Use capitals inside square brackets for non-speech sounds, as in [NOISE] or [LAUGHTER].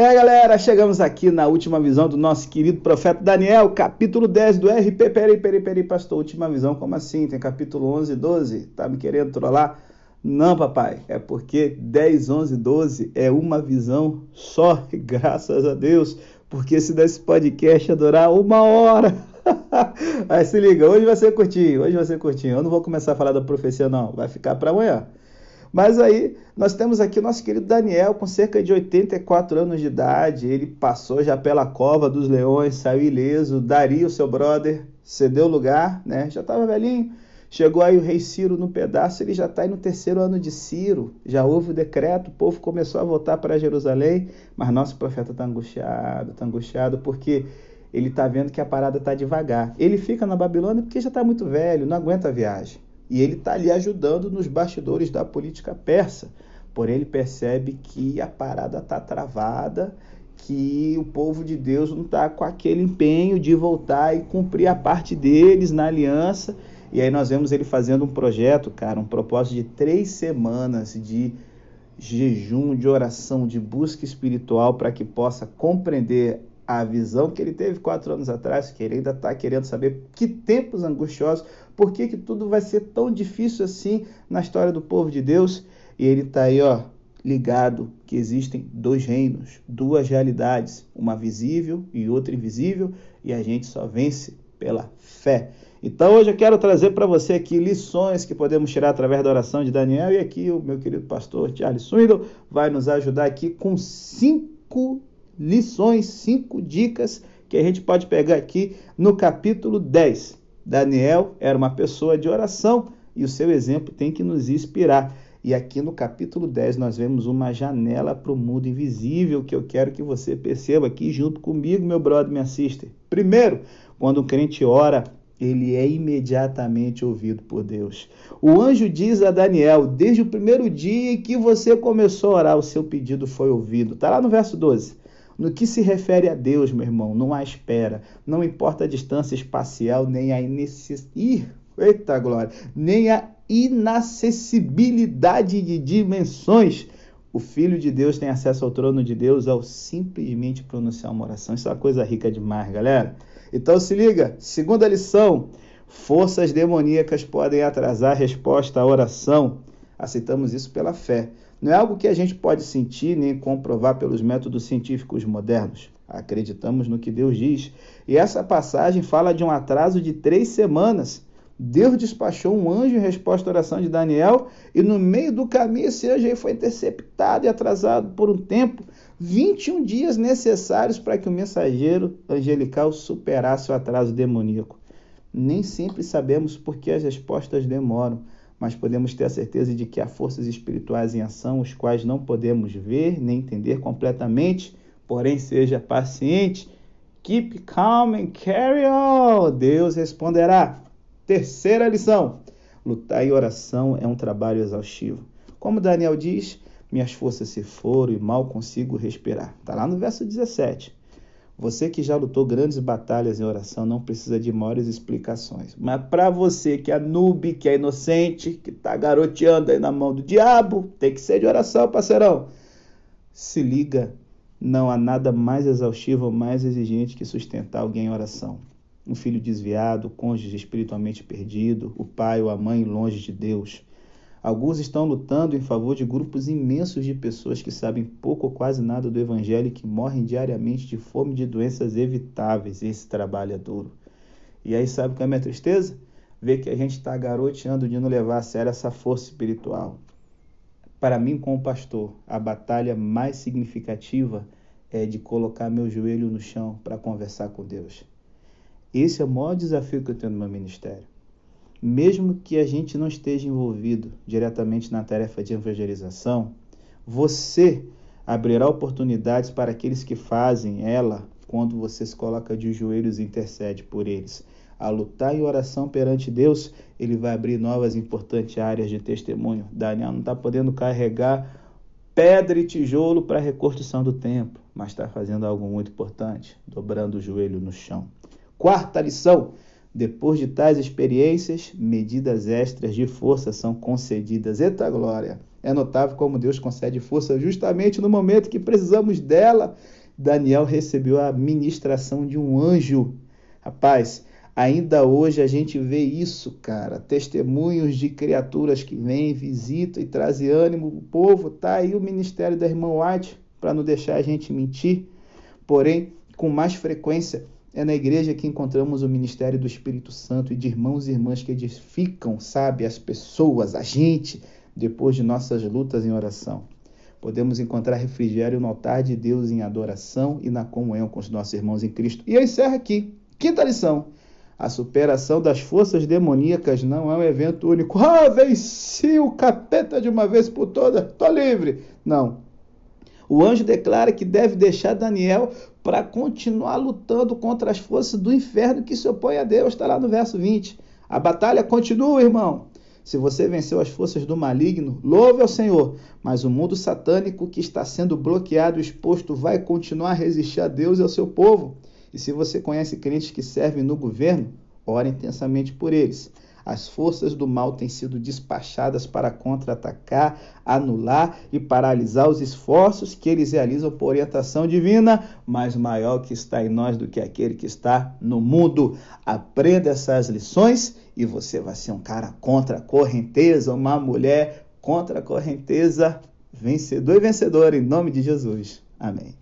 É, galera, chegamos aqui na última visão do nosso querido profeta Daniel, capítulo 10 do RP. Peraí, peraí, peraí, pastor, última visão, como assim? Tem capítulo 11 e 12? Tá me querendo trollar? Não, papai, é porque 10, 11, 12 é uma visão só, [LAUGHS] graças a Deus, porque se desse podcast ia durar uma hora. [LAUGHS] Aí se liga, hoje vai ser curtinho, hoje vai ser curtinho. Eu não vou começar a falar da profecia, não, vai ficar para amanhã. Mas aí nós temos aqui o nosso querido Daniel, com cerca de 84 anos de idade. Ele passou já pela cova dos leões, saiu ileso. Dario, seu brother, cedeu lugar, né? Já estava velhinho. Chegou aí o rei Ciro no pedaço, ele já está aí no terceiro ano de Ciro. Já houve o decreto, o povo começou a voltar para Jerusalém. Mas nosso profeta está angustiado, está angustiado porque ele está vendo que a parada está devagar. Ele fica na Babilônia porque já está muito velho, não aguenta a viagem. E ele está ali ajudando nos bastidores da política persa. Porém, ele percebe que a parada está travada, que o povo de Deus não está com aquele empenho de voltar e cumprir a parte deles na aliança. E aí nós vemos ele fazendo um projeto, cara, um propósito de três semanas de jejum, de oração, de busca espiritual para que possa compreender a visão que ele teve quatro anos atrás, que ele ainda está querendo saber que tempos angustiosos, por que, que tudo vai ser tão difícil assim na história do povo de Deus. E ele está aí, ó, ligado que existem dois reinos, duas realidades, uma visível e outra invisível, e a gente só vence pela fé. Então hoje eu quero trazer para você aqui lições que podemos tirar através da oração de Daniel, e aqui o meu querido pastor Charles Swindle vai nos ajudar aqui com cinco lições, cinco dicas que a gente pode pegar aqui no capítulo 10. Daniel era uma pessoa de oração e o seu exemplo tem que nos inspirar. E aqui no capítulo 10 nós vemos uma janela para o mundo invisível que eu quero que você perceba aqui junto comigo, meu brother, me assiste. Primeiro, quando um crente ora, ele é imediatamente ouvido por Deus. O anjo diz a Daniel: desde o primeiro dia em que você começou a orar, o seu pedido foi ouvido. Está lá no verso 12. No que se refere a Deus, meu irmão, não há espera. Não importa a distância espacial, nem a necess... Eita glória! Nem a inacessibilidade de dimensões. O Filho de Deus tem acesso ao trono de Deus ao simplesmente pronunciar uma oração. Isso é uma coisa rica demais, galera. Então se liga, segunda lição: forças demoníacas podem atrasar a resposta à oração. Aceitamos isso pela fé. Não é algo que a gente pode sentir nem comprovar pelos métodos científicos modernos. Acreditamos no que Deus diz. E essa passagem fala de um atraso de três semanas. Deus despachou um anjo em resposta à oração de Daniel, e no meio do caminho esse anjo foi interceptado e atrasado por um tempo 21 dias necessários para que o mensageiro angelical superasse o atraso demoníaco. Nem sempre sabemos por que as respostas demoram mas podemos ter a certeza de que há forças espirituais em ação, os quais não podemos ver nem entender completamente, porém seja paciente. Keep calm and carry on. Deus responderá. Terceira lição: lutar em oração é um trabalho exaustivo. Como Daniel diz, minhas forças se foram e mal consigo respirar. Está lá no verso 17. Você que já lutou grandes batalhas em oração não precisa de maiores explicações. Mas para você que é noob, que é inocente, que está garoteando aí na mão do diabo, tem que ser de oração, parceirão. Se liga, não há nada mais exaustivo ou mais exigente que sustentar alguém em oração. Um filho desviado, cônjuge espiritualmente perdido, o pai ou a mãe longe de Deus Alguns estão lutando em favor de grupos imensos de pessoas que sabem pouco ou quase nada do Evangelho e que morrem diariamente de fome e de doenças evitáveis. Esse trabalho é duro. E aí, sabe qual é a minha tristeza? Ver que a gente está garoteando de não levar a sério essa força espiritual. Para mim, como pastor, a batalha mais significativa é de colocar meu joelho no chão para conversar com Deus. Esse é o maior desafio que eu tenho no meu ministério mesmo que a gente não esteja envolvido diretamente na tarefa de evangelização, você abrirá oportunidades para aqueles que fazem ela quando você se coloca de joelhos e intercede por eles. A lutar em oração perante Deus, ele vai abrir novas importantes áreas de testemunho. Daniel não está podendo carregar pedra e tijolo para a reconstrução do templo, mas está fazendo algo muito importante, dobrando o joelho no chão. Quarta lição: depois de tais experiências, medidas extras de força são concedidas. Eita glória! É notável como Deus concede força justamente no momento que precisamos dela. Daniel recebeu a ministração de um anjo. Rapaz, ainda hoje a gente vê isso, cara. Testemunhos de criaturas que vêm, visitam e trazem ânimo o povo. Tá aí o ministério da irmã White para não deixar a gente mentir. Porém, com mais frequência, é na igreja que encontramos o ministério do Espírito Santo e de irmãos e irmãs que edificam, sabe, as pessoas, a gente, depois de nossas lutas em oração. Podemos encontrar refrigério no altar de Deus em adoração e na comunhão com os nossos irmãos em Cristo. E eu encerro aqui. Quinta lição. A superação das forças demoníacas não é um evento único. Ah, venci o capeta de uma vez por todas, tô livre. Não. O anjo declara que deve deixar Daniel para continuar lutando contra as forças do inferno que se opõem a Deus. Está lá no verso 20. A batalha continua, irmão. Se você venceu as forças do maligno, louve ao Senhor. Mas o mundo satânico que está sendo bloqueado e exposto vai continuar a resistir a Deus e ao seu povo. E se você conhece crentes que servem no governo, ore intensamente por eles. As forças do mal têm sido despachadas para contra-atacar, anular e paralisar os esforços que eles realizam por orientação divina, mas maior que está em nós do que aquele que está no mundo. Aprenda essas lições e você vai ser um cara contra a correnteza, uma mulher contra a correnteza, vencedor e vencedora, em nome de Jesus. Amém.